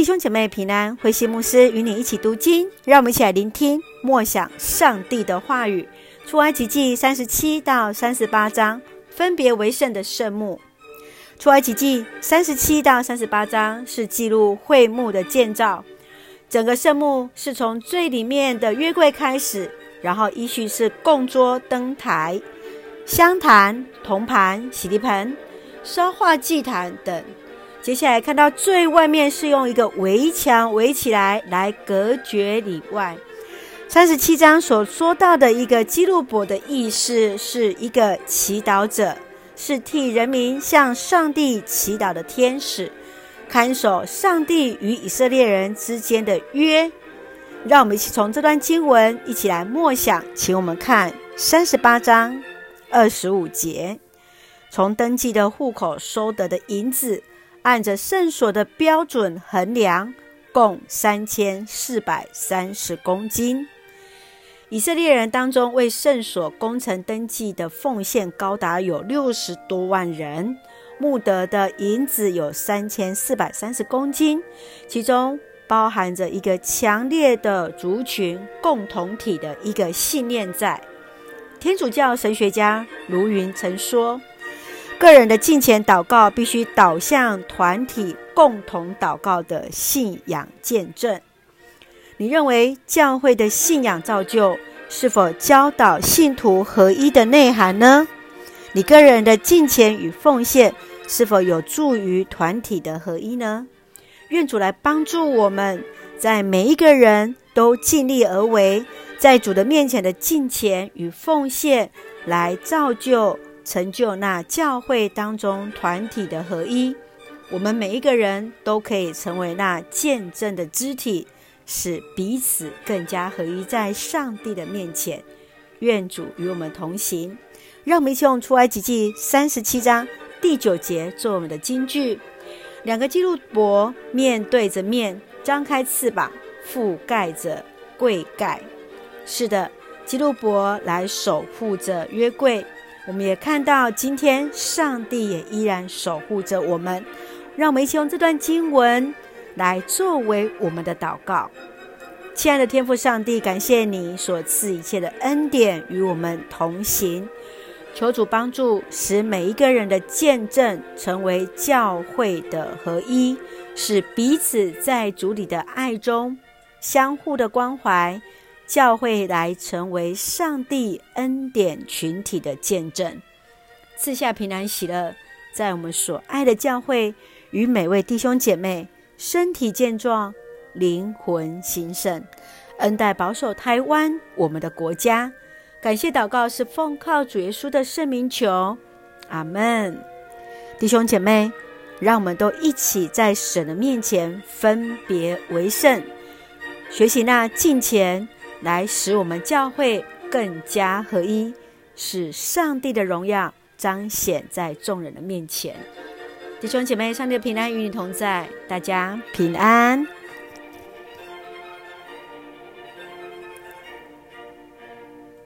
弟兄姐妹平安，慧馨牧师与你一起读经，让我们一起来聆听默想上帝的话语。出埃及记三十七到三十八章，分别为圣的圣幕。出埃及记三十七到三十八章是记录会幕的建造，整个圣幕是从最里面的约柜开始，然后依序是供桌、灯台、香坛、铜盘、洗涤盆、烧化祭坛等。接下来看到最外面是用一个围墙围起来，来隔绝里外。三十七章所说到的一个基路伯的意思，是一个祈祷者，是替人民向上帝祈祷的天使，看守上帝与以色列人之间的约。让我们一起从这段经文一起来默想，请我们看三十八章二十五节，从登记的户口收得的银子。按着圣所的标准衡量，共三千四百三十公斤。以色列人当中为圣所工程登记的奉献高达有六十多万人，募得的银子有三千四百三十公斤，其中包含着一个强烈的族群共同体的一个信念在。天主教神学家卢云曾说。个人的敬虔祷告必须导向团体共同祷告的信仰见证。你认为教会的信仰造就是否教导信徒合一的内涵呢？你个人的敬虔与奉献是否有助于团体的合一呢？愿主来帮助我们，在每一个人都尽力而为，在主的面前的敬虔与奉献来造就。成就那教会当中团体的合一，我们每一个人都可以成为那见证的肢体，使彼此更加合一在上帝的面前。愿主与我们同行，让我们一起用出埃及记三十七章第九节做我们的金句：两个基路伯面对着面，张开翅膀，覆盖着柜盖。是的，基路伯来守护着约柜。我们也看到，今天上帝也依然守护着我们。让我们一起用这段经文来作为我们的祷告。亲爱的天父上帝，感谢你所赐一切的恩典与我们同行。求主帮助，使每一个人的见证成为教会的合一，使彼此在主里的爱中相互的关怀。教会来成为上帝恩典群体的见证，赐下平安喜乐，在我们所爱的教会与每位弟兄姐妹身体健壮、灵魂兴盛，恩待保守台湾我们的国家。感谢祷告是奉靠主耶稣的圣名求，阿门。弟兄姐妹，让我们都一起在神的面前分别为圣，学习那敬虔。来使我们教会更加合一，使上帝的荣耀彰显在众人的面前。弟兄姐妹，上帝的平安与你同在，大家平安。